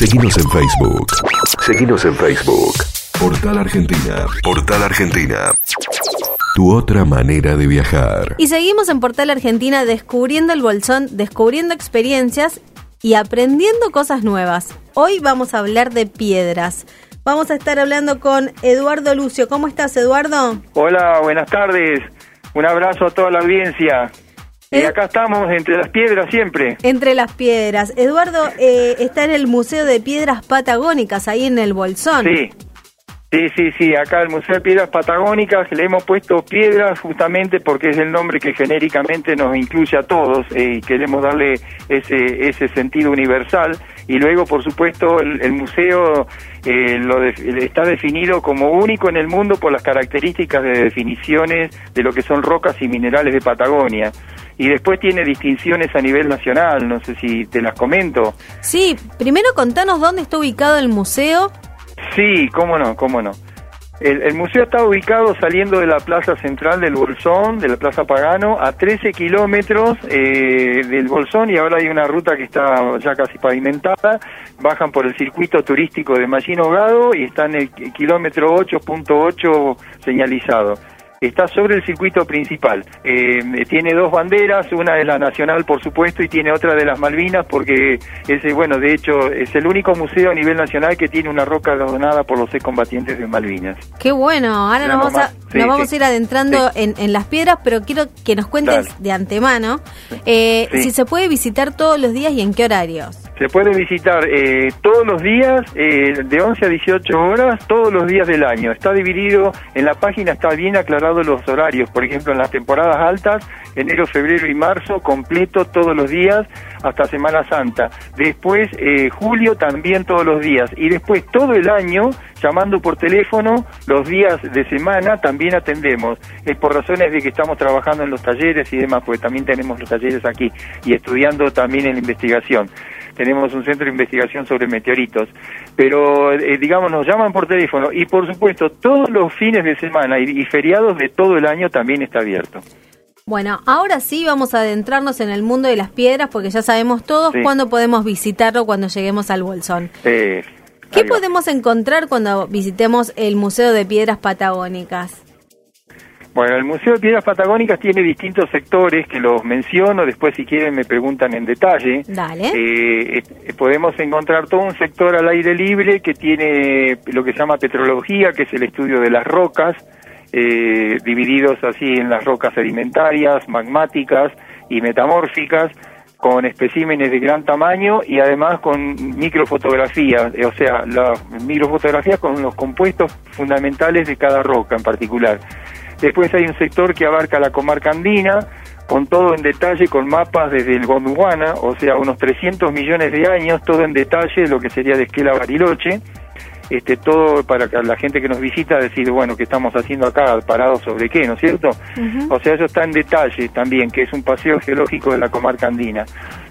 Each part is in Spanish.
Seguimos en Facebook. Seguimos en Facebook. Portal Argentina. Portal Argentina. Tu otra manera de viajar. Y seguimos en Portal Argentina descubriendo el bolsón, descubriendo experiencias y aprendiendo cosas nuevas. Hoy vamos a hablar de piedras. Vamos a estar hablando con Eduardo Lucio. ¿Cómo estás, Eduardo? Hola, buenas tardes. Un abrazo a toda la audiencia. Y Eh. acá estamos entre las piedras siempre. Entre las piedras. Eduardo eh, está en el Museo de Piedras Patagónicas, ahí en el Bolsón. Sí. Sí, sí, sí, acá el Museo de Piedras Patagónicas le hemos puesto piedras justamente porque es el nombre que genéricamente nos incluye a todos eh, y queremos darle ese, ese sentido universal. Y luego, por supuesto, el, el museo eh, lo de- está definido como único en el mundo por las características de definiciones de lo que son rocas y minerales de Patagonia. Y después tiene distinciones a nivel nacional, no sé si te las comento. Sí, primero contanos dónde está ubicado el museo. Sí, cómo no, cómo no. El, el museo está ubicado saliendo de la plaza central del Bolsón, de la plaza Pagano, a 13 kilómetros eh, del Bolsón y ahora hay una ruta que está ya casi pavimentada. Bajan por el circuito turístico de Mallín Hogado y está en el ki- kilómetro 8.8 señalizado. Está sobre el circuito principal. Eh, tiene dos banderas, una es la nacional, por supuesto, y tiene otra de las Malvinas, porque ese, bueno, de hecho, es el único museo a nivel nacional que tiene una roca donada por los excombatientes de Malvinas. Qué bueno, ahora nos vamos, a. Sí, nos vamos sí. a ir adentrando Sí. en, en las piedras, pero quiero que nos cuentes Dale. de antemano eh, si se puede visitar todos los días y en qué horarios. Se puede visitar eh, todos los días, eh, de 11 a 18 horas, todos los días del año. Está dividido, en la página está bien aclarado los horarios. Por ejemplo, en las temporadas altas, enero, febrero y marzo, completo todos los días hasta Semana Santa. Después, eh, julio también todos los días. Y después, todo el año, llamando por teléfono, los días de semana también atendemos. Es por razones de que estamos trabajando en los talleres y demás, porque también tenemos los talleres aquí y estudiando también en la investigación tenemos un centro de investigación sobre meteoritos, pero eh, digamos nos llaman por teléfono y por supuesto todos los fines de semana y, y feriados de todo el año también está abierto. Bueno, ahora sí vamos a adentrarnos en el mundo de las piedras porque ya sabemos todos Sí. cuándo podemos visitarlo cuando lleguemos al Bolsón. Eh, ¿Qué podemos encontrar cuando visitemos el Museo de Piedras Patagónicas? Bueno, el Museo de Piedras Patagónicas tiene distintos sectores que los menciono, después si quieren me preguntan en detalle. Dale. Eh, eh, podemos encontrar todo un sector al aire libre que tiene lo que se llama petrología, que es el estudio de las rocas, eh, divididos así en las rocas sedimentarias, magmáticas y metamórficas, con especímenes de gran tamaño y además con microfotografías, eh, o sea, las microfotografías con los compuestos fundamentales de cada roca en particular. Después hay un sector que abarca la comarca andina, con todo en detalle, con mapas desde el Gondwana, o sea, unos 300 millones de años, todo en detalle, lo que sería de Esquela Bariloche. Este, todo para que la gente que nos visita decir, bueno, ¿qué estamos haciendo acá? ¿Parados sobre qué? ¿No es cierto? O sea, eso está en detalle también, que es un paseo geológico de la comarca andina.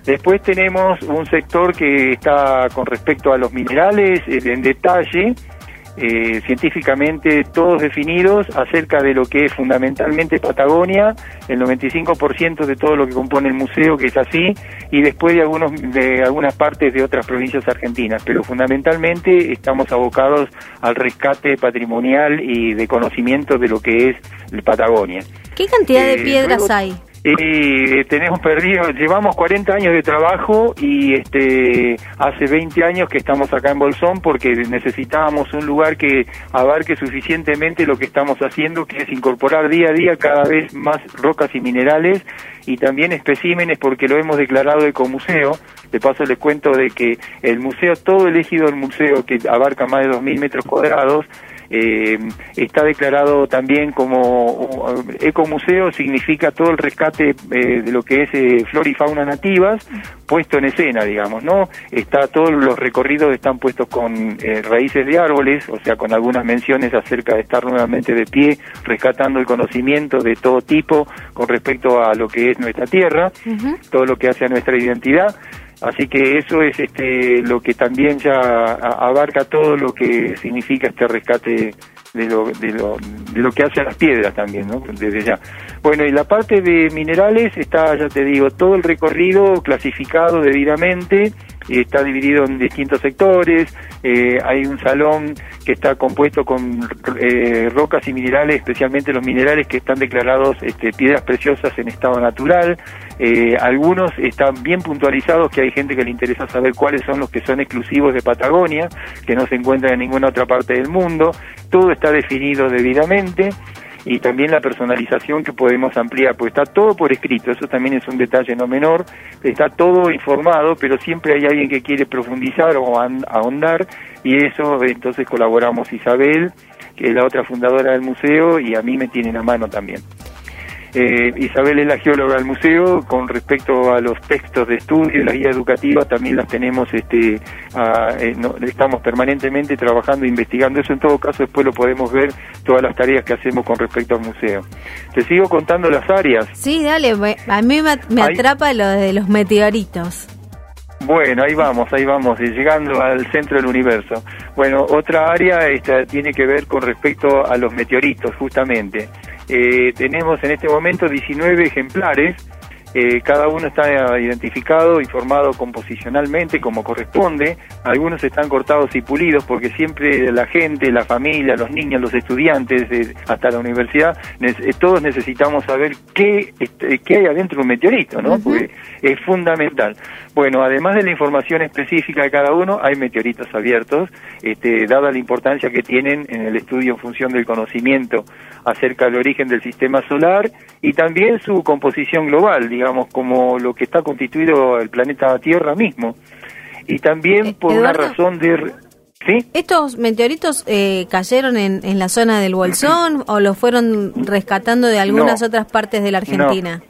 Después tenemos un sector que está con respecto a los minerales eh, en detalle, eh, científicamente todos definidos acerca de lo que es fundamentalmente Patagonia, el 95% de todo lo que compone el museo, que es así, y después de, algunos, de algunas partes de otras provincias argentinas, pero fundamentalmente estamos abocados al rescate patrimonial y de conocimiento de lo que es Patagonia. ¿Qué cantidad de Eh, piedras luego- hay? Y tenemos perdido, llevamos 40 años de trabajo y este hace 20 años que estamos acá en Bolsón porque necesitábamos un lugar que abarque suficientemente lo que estamos haciendo, que es incorporar día a día cada vez más rocas y minerales y también especímenes porque lo hemos declarado ecomuseo. De paso les cuento de que el museo, todo el ejido del museo que abarca más de 2.000 metros cuadrados, Eh, está declarado también como ecomuseo, significa todo el rescate eh, de lo que es eh, flora y fauna nativas, puesto en escena, digamos, ¿no? Está todos los recorridos están puestos con raíces de árboles, o sea, con algunas menciones acerca de estar nuevamente de pie, rescatando el conocimiento de todo tipo con respecto a lo que es nuestra tierra, todo lo que hace a nuestra identidad. Así que eso es este, lo que también ya abarca todo lo que significa este rescate de lo, de lo, de lo que hace a las piedras también, ¿no? Desde ya. Bueno, y la parte de minerales está, ya te digo, todo el recorrido clasificado debidamente, está dividido en distintos sectores, eh, hay un salón que está compuesto con eh, rocas y minerales, especialmente los minerales que están declarados este, piedras preciosas en estado natural, eh, algunos están bien puntualizados, que hay gente que le interesa saber cuáles son los que son exclusivos de Patagonia, que no se encuentran en ninguna otra parte del mundo. Todo está definido debidamente y también la personalización que podemos ampliar, pues está todo por escrito, eso también es un detalle no menor, está todo informado, pero siempre hay alguien que quiere profundizar o ahondar y eso entonces colaboramos Isabel, que es la otra fundadora del museo, y a mí me tienen a mano también. Eh, Isabel es la geóloga del museo, con respecto a los textos de estudio y la guía educativa también las tenemos, este, eh, estamos permanentemente trabajando e investigando eso, en todo caso después lo podemos ver todas las tareas que hacemos con respecto al museo. ¿Te sigo contando las áreas? Sí, dale, a mí me, atrapa lo de los meteoritos. Bueno, ahí vamos, ahí vamos, llegando al centro del universo. Bueno, otra área esta, tiene que ver con respecto a los meteoritos, justamente. Eh, tenemos en este momento 19 ejemplares eh, cada uno está identificado y formado composicionalmente como corresponde. Algunos están cortados y pulidos porque siempre la gente, la familia, los niños, los estudiantes, eh, hasta la universidad, eh, todos necesitamos saber qué, este, qué hay adentro de un meteorito, ¿no? Porque es fundamental. Bueno, además de la información específica de cada uno, hay meteoritos abiertos, este, dada la importancia que tienen en el estudio en función del conocimiento acerca del origen del sistema solar y también su composición global, digamos, como lo que está constituido el planeta Tierra mismo. Y también eh, por una razón de... ¿Sí? ¿Estos meteoritos eh, cayeron en, en, la zona del Bolsón o los fueron rescatando de algunas otras partes de la Argentina?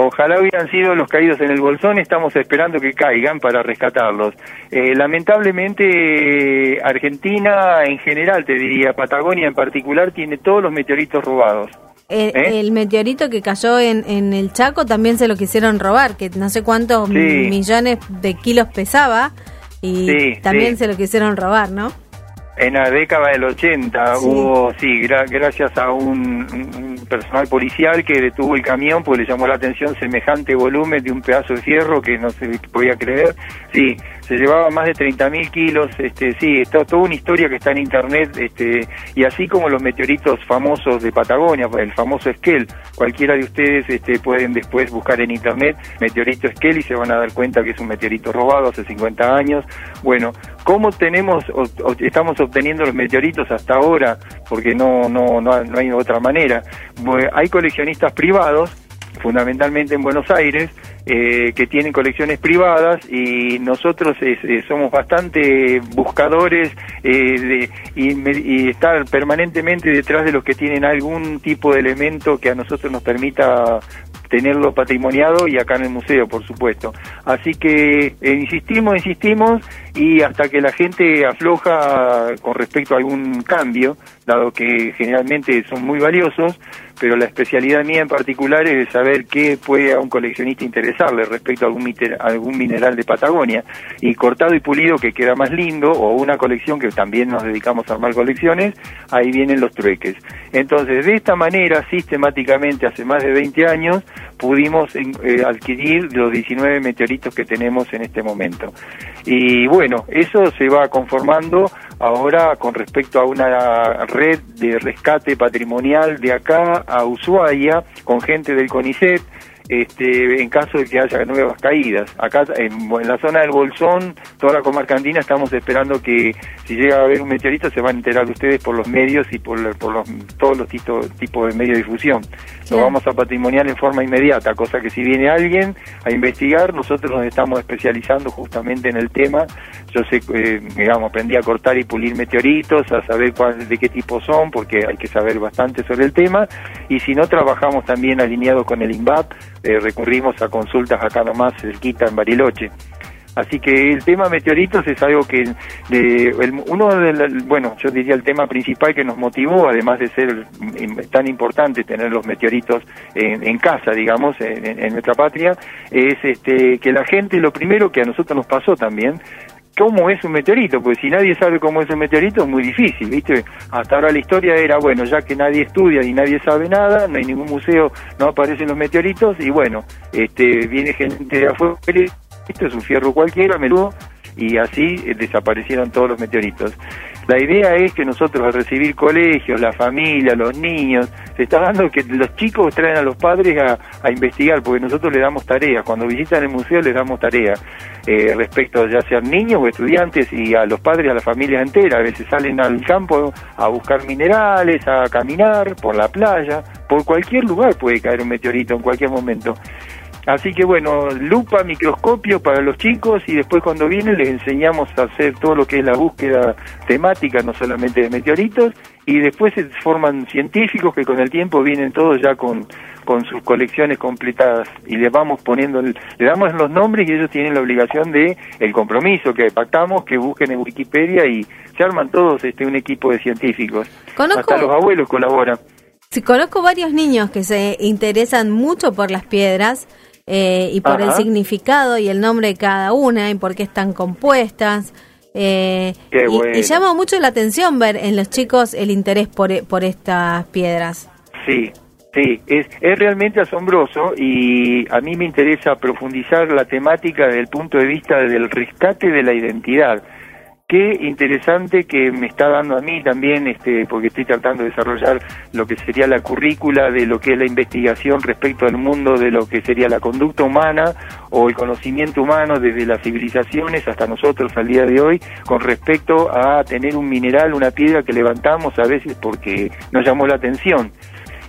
Ojalá hubieran sido los caídos en el Bolsón, estamos esperando que caigan para rescatarlos. Eh, lamentablemente, Argentina en general, te diría, Patagonia en particular, tiene todos los meteoritos robados. Eh, ¿Eh? El meteorito que cayó en, en, el Chaco también se lo quisieron robar, que no sé cuántos millones de kilos pesaba y también se lo quisieron robar, ¿no? En la década del 80 hubo, sí, gracias a un, personal policial que detuvo el camión porque le llamó la atención semejante volumen de un pedazo de fierro que no se podía creer. Sí, se llevaba más de 30.000 kilos, este, sí, está toda una historia que está en internet, este, y así como los meteoritos famosos de Patagonia, el famoso Esquel, cualquiera de ustedes este, pueden después buscar en internet meteorito Esquel y se van a dar cuenta que es un meteorito robado hace 50 años. Bueno, ¿cómo tenemos, estamos obteniendo los meteoritos hasta ahora? Porque no, no, no, no hay otra manera. hay coleccionistas privados, fundamentalmente en Buenos Aires, eh, que tienen colecciones privadas y nosotros eh, somos bastante buscadores eh, y, estar permanentemente detrás de los que tienen algún tipo de elemento que a nosotros nos permita tenerlo patrimoniado y acá en el museo, por supuesto. Así que insistimos, insistimos y hasta que la gente afloja con respecto a algún cambio, dado que generalmente son muy valiosos, pero la especialidad mía en particular es saber qué puede a un coleccionista interesarle respecto a algún, algún mineral de Patagonia. Y cortado y pulido que queda más lindo, o una colección que también nos dedicamos a armar colecciones, ahí vienen los trueques. Entonces, de esta manera, sistemáticamente, hace más de 20 años, pudimos eh, adquirir los 19 meteoritos que tenemos en este momento. Y bueno, eso se va conformando ahora con respecto a una red de rescate patrimonial de acá a Ushuaia, con gente del CONICET, este, en caso de que haya nuevas caídas. Acá en, la zona del Bolsón, toda la comarca andina, estamos esperando que si llega a haber un meteorito se van a enterar ustedes por los medios y por, por los, todos los tipos de medios de difusión. Lo vamos a patrimonial en forma inmediata, cosa que si viene alguien a investigar, nosotros nos estamos especializando justamente en el tema. Yo sé, eh, digamos, aprendí a cortar y pulir meteoritos, a saber cuál, de qué tipo son, porque hay que saber bastante sobre el tema. Y si no, trabajamos también alineados con el INVAP, eh, recurrimos a consultas acá nomás cerquita en Bariloche. Así que el tema meteoritos es algo que, de, uno de, bueno, yo diría el tema principal que nos motivó, además de ser tan importante tener los meteoritos en, casa, digamos, en, nuestra patria, es este, que la gente, lo primero que a nosotros nos pasó también, cómo es un meteorito, porque si nadie sabe cómo es un meteorito es muy difícil, ¿viste? Hasta ahora la historia era, bueno, ya que nadie estudia y nadie sabe nada, no hay ningún museo, no aparecen los meteoritos, y bueno, este, viene gente de afuera, esto es un fierro cualquiera, menudo, y así eh, desaparecieron todos los meteoritos. La idea es que nosotros al recibir colegios, la familia, los niños, se está dando que los chicos traen a los padres a, investigar, porque nosotros les damos tareas, cuando visitan el museo les damos tareas eh, respecto ya sean niños o estudiantes y a los padres, a la familia entera, a veces salen al campo a buscar minerales, a caminar por la playa, por cualquier lugar puede caer un meteorito en cualquier momento. Así que bueno, lupa, microscopio para los chicos y después cuando vienen les enseñamos a hacer todo lo que es la búsqueda temática, no solamente de meteoritos, y después se forman científicos que con el tiempo vienen todos ya con, con sus colecciones completadas y les vamos poniendo, le damos los nombres y ellos tienen la obligación de el compromiso que pactamos, que busquen en Wikipedia y se arman todos este un equipo de científicos. Hasta los abuelos colaboran. Sí, conozco varios niños que se interesan mucho por las piedras eh, y por el significado y el nombre de cada una y por qué están compuestas. Eh, y, llama mucho la atención ver en los chicos el interés por, por estas piedras. Sí, sí, es, es realmente asombroso y a mí me interesa profundizar la temática desde el punto de vista del rescate de la identidad qué interesante que me está dando a mí también, este, porque estoy tratando de desarrollar lo que sería la currícula de lo que es la investigación respecto al mundo de lo que sería la conducta humana o el conocimiento humano desde las civilizaciones hasta nosotros al día de hoy con respecto a tener un mineral, una piedra que levantamos a veces porque nos llamó la atención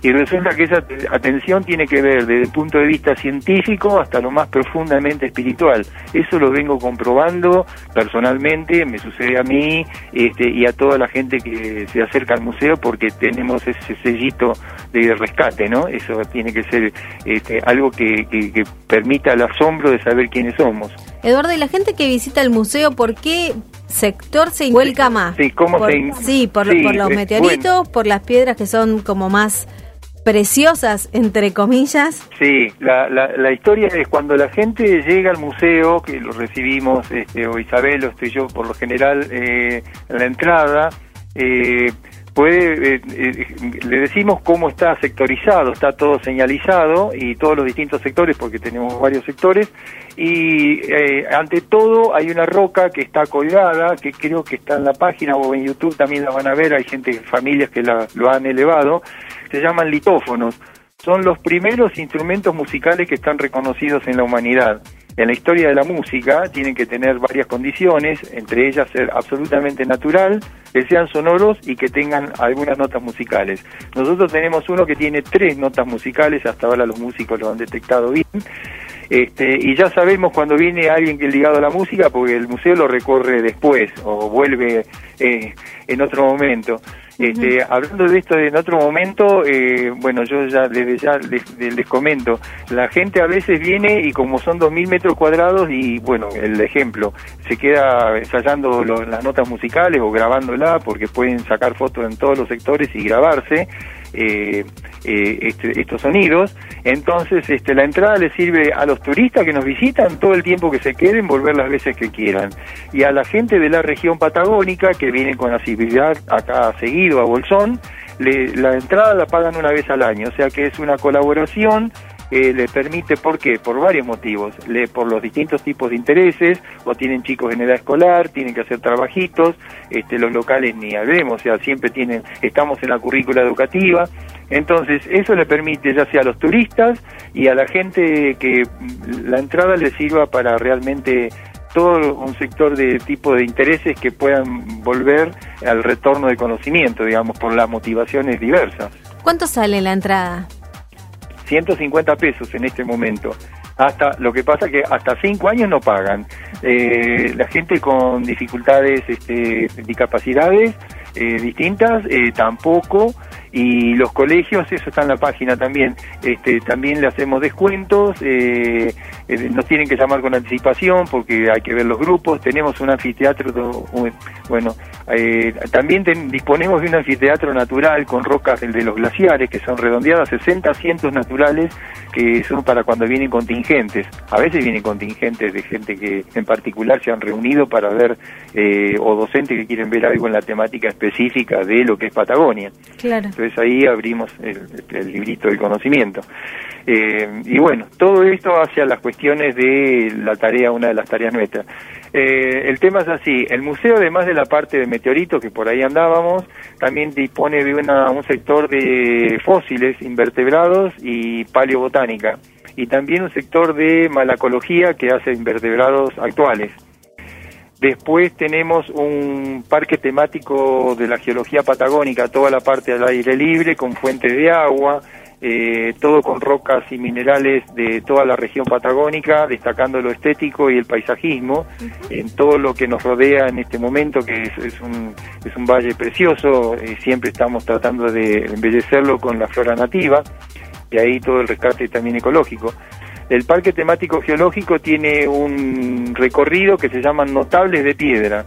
y resulta que esa atención tiene que ver desde el punto de vista científico hasta lo más profundamente espiritual. Eso lo vengo comprobando personalmente, me sucede a mí este, y a toda la gente que se acerca al museo porque tenemos ese sellito de rescate, ¿no? Eso tiene que ser este, algo que, permita el asombro de saber quiénes somos. Eduardo, y la gente que visita el museo, ¿por qué sector se vuelca más? Sí, ¿cómo por, se... sí por, los meteoritos, por las piedras que son como más preciosas, entre comillas. Sí, la, la, historia es cuando la gente llega al museo, que lo recibimos, este, o Isabel, o estoy yo por lo general, eh, en la entrada, eh, puede, eh, eh, le decimos cómo está sectorizado, está todo señalizado y todos los distintos sectores, porque tenemos varios sectores, y eh, ante todo hay una roca que está colgada, que creo que está en la página o en YouTube también la van a ver, hay gente, familias que la, lo han elevado, se llaman litófonos, son los primeros instrumentos musicales que están reconocidos en la humanidad en la historia de la música tienen que tener varias condiciones, entre ellas ser absolutamente natural, que sean sonoros y que tengan algunas notas musicales. Nosotros tenemos uno que tiene tres notas musicales, hasta ahora los músicos lo han detectado bien, este, y ya sabemos cuando viene alguien que es ligado a la música porque el museo lo recorre después o vuelve eh, en otro momento. Este, hablando de esto en otro momento, eh, bueno, yo ya desde ya les, comento, la gente a veces viene y como son 2.000 metros cuadrados y bueno, el ejemplo, se queda ensayando las notas musicales o grabándola porque pueden sacar fotos en todos los sectores y grabarse. Eh, eh, este, estos sonidos. Entonces, este, la entrada le sirve a los turistas que nos visitan todo el tiempo que se queden, volver las veces que quieran. Y a la gente de la región patagónica que viene con asiduidad acá seguido a Bolsón, la entrada la pagan una vez al año. O sea que es una colaboración eh, le permite, ¿por qué? Por varios motivos, le, por los distintos tipos de intereses, o tienen chicos en edad escolar, tienen que hacer trabajitos, este, los locales ni hablemos, o sea, siempre tienen, estamos en la currícula educativa, Entonces, eso le permite ya sea a los turistas y a la gente que la entrada le sirva para realmente todo un sector de tipo de intereses que puedan volver al retorno de conocimiento, digamos, por las motivaciones diversas. ¿Cuánto sale la entrada? 150 pesos en este momento. Hasta lo que pasa que hasta cinco años no pagan. Eh, la gente con dificultades, este, discapacidades eh, distintas, eh, tampoco y los colegios, eso está en la página también, este, también le hacemos descuentos, eh, eh, nos tienen que llamar con anticipación porque hay que ver los grupos, tenemos un anfiteatro, bueno, eh, también disponemos de un anfiteatro natural con rocas de los glaciares que son redondeadas, 60 asientos naturales que son para cuando vienen contingentes, a veces vienen contingentes de gente que en particular se han reunido para ver, o docentes que quieren ver algo en la temática específica de lo que es Patagonia. Claro. Entonces ahí abrimos el, librito del conocimiento. Eh, y bueno, todo esto hacia las cuestiones de la tarea, una de las tareas nuestras. Eh, el tema es así, el museo además de la parte de meteoritos que por ahí andábamos, también dispone de un sector de fósiles, invertebrados y paleobotánica, y también un sector de malacología que hace invertebrados actuales. Después tenemos un parque temático de la geología patagónica, toda la parte al aire libre, con fuentes de agua, eh, todo con rocas y minerales de toda la región patagónica, destacando lo estético y el paisajismo, en todo lo que nos rodea en este momento, que es, un, es un valle precioso, y siempre estamos tratando de embellecerlo con la flora nativa, y ahí todo el rescate también ecológico. El parque temático geológico tiene un recorrido que se llama Notables de Piedra.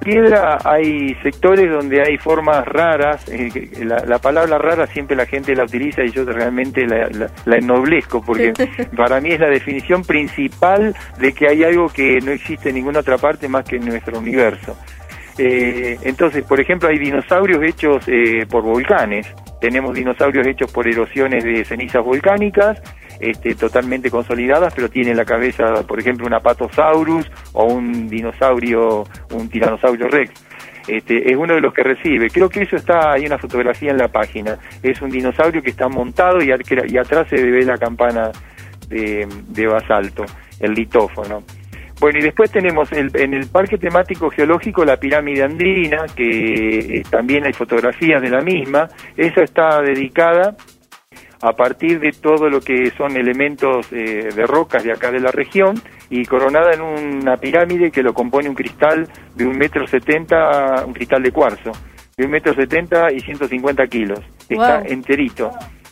Piedra hay sectores donde hay formas raras, eh, la, palabra rara siempre la gente la utiliza y yo realmente la, la, ennoblezco porque para mí es la definición principal de que hay algo que no existe en ninguna otra parte más que en nuestro universo. Eh, entonces, por ejemplo, hay dinosaurios hechos eh, por volcanes, tenemos dinosaurios hechos por erosiones de cenizas volcánicas, este, totalmente consolidadas, pero tiene la cabeza, por ejemplo, un apatosaurus o un dinosaurio, un tiranosaurio rex. Este, es uno de los que recibe. Creo que eso está, hay una fotografía en la página. Es un dinosaurio que está montado y, atrás se ve la campana de, basalto, el litófono. Bueno, y después tenemos en el Parque Temático Geológico la pirámide andina, que eh, también hay fotografías de la misma. Esa está dedicada a partir de todo lo que son elementos eh, de rocas de acá de la región y coronada en una pirámide que lo compone un cristal de un metro setenta, un cristal de cuarzo, de un metro setenta y 150 kilos. Está enterito.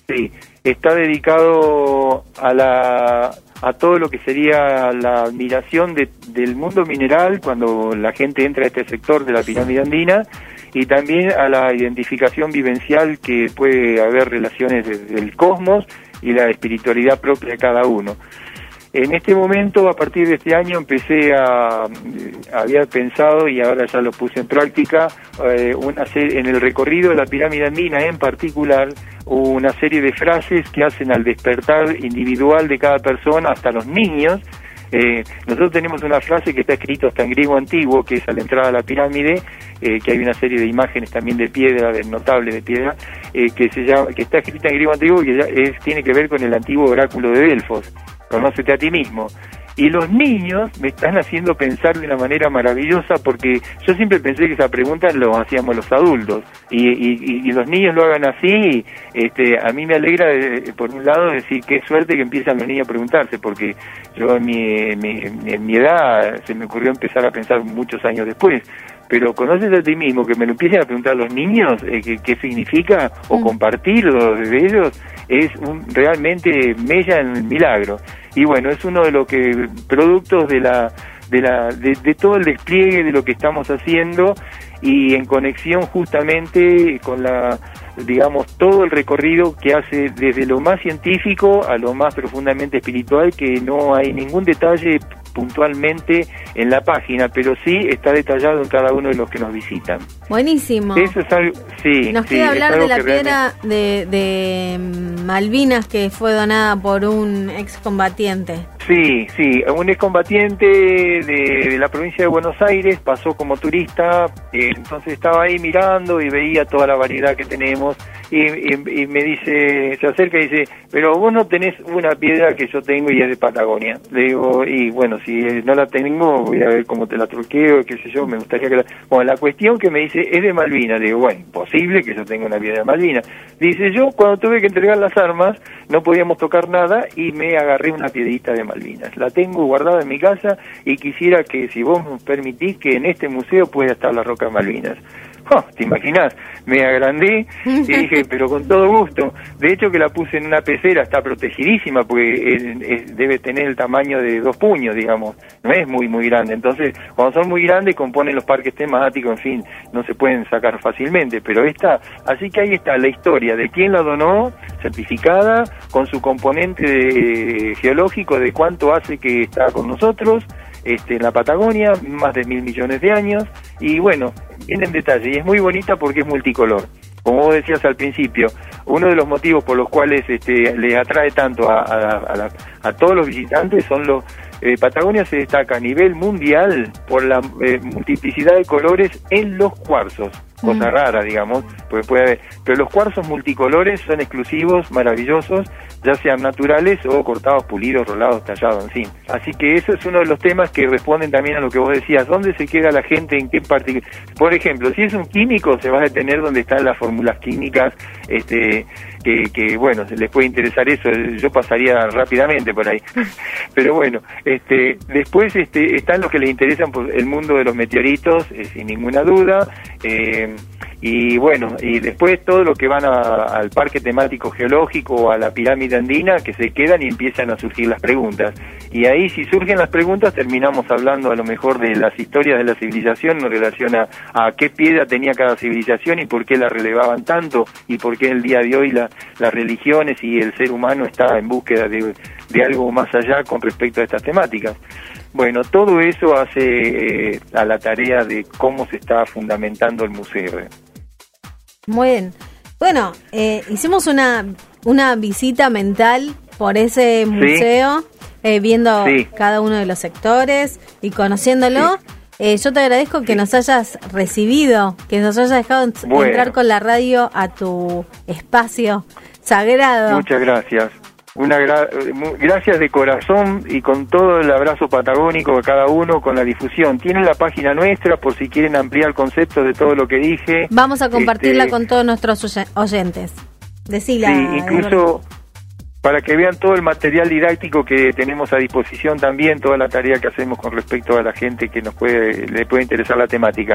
Sí, está dedicado a la a todo lo que sería la admiración del mundo mineral cuando la gente entra a este sector de la pirámide andina y también a la identificación vivencial que puede haber relaciones del cosmos y la espiritualidad propia de cada uno. En este momento, a partir de este año, empecé a, había pensado y ahora ya lo puse en práctica, eh, una en el recorrido de la pirámide andina en particular, una serie de frases que hacen al despertar individual de cada persona, hasta los niños, eh, nosotros tenemos una frase que está escrita hasta en griego antiguo, que es a la entrada de la pirámide, eh, que hay una serie de imágenes también de piedra, de notable de piedra, eh, que se llama, que está escrita en griego antiguo y que es, tiene que ver con el antiguo oráculo de Delfos. Conócete a ti mismo. Y los niños me están haciendo pensar de una manera maravillosa porque yo siempre pensé que esa pregunta lo hacíamos los adultos y, y, los niños lo hagan así. Este, a mí me alegra, por un lado, decir qué suerte que empiezan los niños a preguntarse porque yo en mi, en mi edad se me ocurrió empezar a pensar muchos años después pero conoces a ti mismo, que me lo empiecen a preguntar los niños eh, qué, significa o mm. compartirlo de ellos, es un, realmente mella en el milagro y bueno, es uno de los que productos de la de la de, todo el despliegue de lo que estamos haciendo y en conexión justamente con la digamos todo el recorrido que hace desde lo más científico a lo más profundamente espiritual que no hay ningún detalle puntualmente en la página, pero sí está detallado en cada uno de los que nos visitan. Buenísimo. Eso es algo, sí. Nos queda hablar de la piedra de, de, Malvinas que fue donada por un excombatiente. Sí, sí, un excombatiente de, de la provincia de Buenos Aires pasó como turista, eh, entonces estaba ahí mirando y veía toda la variedad que tenemos y, me dice, se acerca y dice, pero vos no tenés una piedra que yo tengo y es de Patagonia. Le digo, y bueno, si no la tengo, voy a ver cómo te la truqueo, qué sé yo, me gustaría que la... Bueno, la cuestión que me dice es de Malvina. Le digo, bueno, imposible que yo tenga una piedra de Malvina. Dice, yo cuando tuve que entregar las armas, no podíamos tocar nada y me agarré una piedrita de Malvinas. La tengo guardada en mi casa y quisiera que si vos me permitís que en este museo pueda estar la roca Malvinas. Oh, ¿Te imaginas? Me agrandé y dije, pero con todo gusto. De hecho que la puse en una pecera, está protegidísima porque debe tener el tamaño de dos puños, digamos. No es muy, muy grande. Entonces, cuando son muy grandes, componen los parques temáticos, en fin, no se pueden sacar fácilmente. Pero esta, así que ahí está la historia de quién la donó, certificada, con su componente geológico de cuánto hace que está con nosotros este, en la Patagonia, más de mil millones de años, y bueno, viene en detalle, y es muy bonita porque es multicolor. Como vos decías al principio, uno de los motivos por los cuales este, le atrae tanto a, a, todos los visitantes son los... Eh, Patagonia se destaca a nivel mundial por la eh, multiplicidad de colores en los cuarzos cosa mm. rara, digamos, pues puede haber. Pero los cuarzos multicolores son exclusivos, maravillosos, ya sean naturales o cortados, pulidos, rolados, tallados, en fin. Así que eso es uno de los temas que responden también a lo que vos decías, ¿dónde se queda la gente? ¿En qué parte? Por ejemplo, si es un químico, se va a detener donde están las fórmulas químicas, este, que, que bueno, les puede interesar eso, yo pasaría rápidamente por ahí. Pero bueno, este, después este, están los que les interesan por el mundo de los meteoritos, eh, sin ninguna duda. Eh, y bueno, y después todo lo que van al parque temático geológico o a la pirámide andina, que se quedan y empiezan a surgir las preguntas. Y ahí si surgen las preguntas terminamos hablando a lo mejor de las historias de la civilización en relación a, qué piedra tenía cada civilización y por qué la relevaban tanto y por qué el día de hoy la, las religiones y el ser humano está en búsqueda de, de algo más allá con respecto a estas temáticas. Bueno, todo eso hace eh, a la tarea de cómo se está fundamentando el museo. Muy bien. Bueno, eh, hicimos una, una visita mental por ese museo, eh, viendo cada uno de los sectores y conociéndolo. yo te agradezco que nos hayas recibido, que nos hayas dejado entrar con la radio a tu espacio sagrado. Muchas gracias. Una gracias de corazón y con todo el abrazo patagónico a cada uno con la difusión. Tienen la página nuestra por si quieren ampliar el concepto de todo lo que dije. Vamos a compartirla este, con todos nuestros oyentes. Decila. Sí, incluso para que vean todo el material didáctico que tenemos a disposición también, toda la tarea que hacemos con respecto a la gente que nos puede, le puede interesar la temática.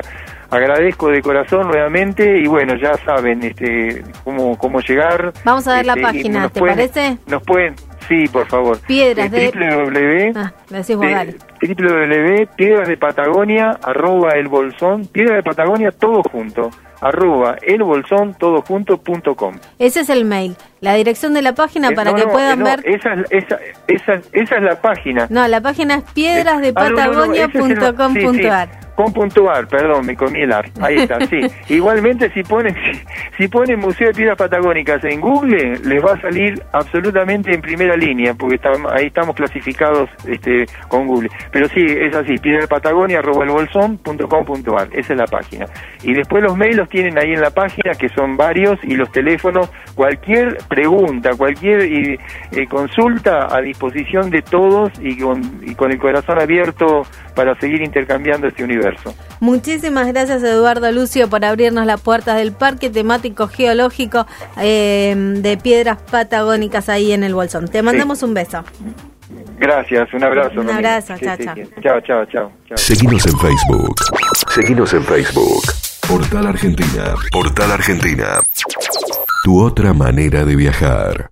Agradezco de corazón nuevamente y bueno, ya saben este, cómo, cómo llegar. Vamos a ver la este, página, ¿te parece? Nos pueden, sí, por favor. Piedras de... www, ah, de Patagonia, arroba el bolsón, piedra de Patagonia, todo junto arroba elbolsón todo junto punto com. Ese es el mail, la dirección de la página eh, para que puedan ver. Esa, esa, esa, esa, es la página. No, la página es piedrasdepatagonia.com.ar. Con puntual, perdón, me comí el ar. Ahí está, sí. Igualmente, si ponen, si, ponen Museo de Piedras Patagónicas en Google, les va a salir absolutamente en primera línea, porque ahí estamos clasificados este, con Google. Pero sí, es así, piedrapatagonia.com.ar, esa es la página. Y después los mails los tienen ahí en la página, que son varios, y los teléfonos, cualquier pregunta, cualquier eh, consulta a disposición de todos y con, y con el corazón abierto para seguir intercambiando este universo. Muchísimas gracias Eduardo Lucio por abrirnos las puertas del Parque Temático Geológico eh, de Piedras Patagónicas ahí en el Bolsón. Te mandamos un beso. Gracias, un abrazo. Un abrazo, chao, chao. Chao, chao, Seguimos en Facebook. Seguimos en Facebook. Portal Argentina. Portal Argentina. Tu otra manera de viajar.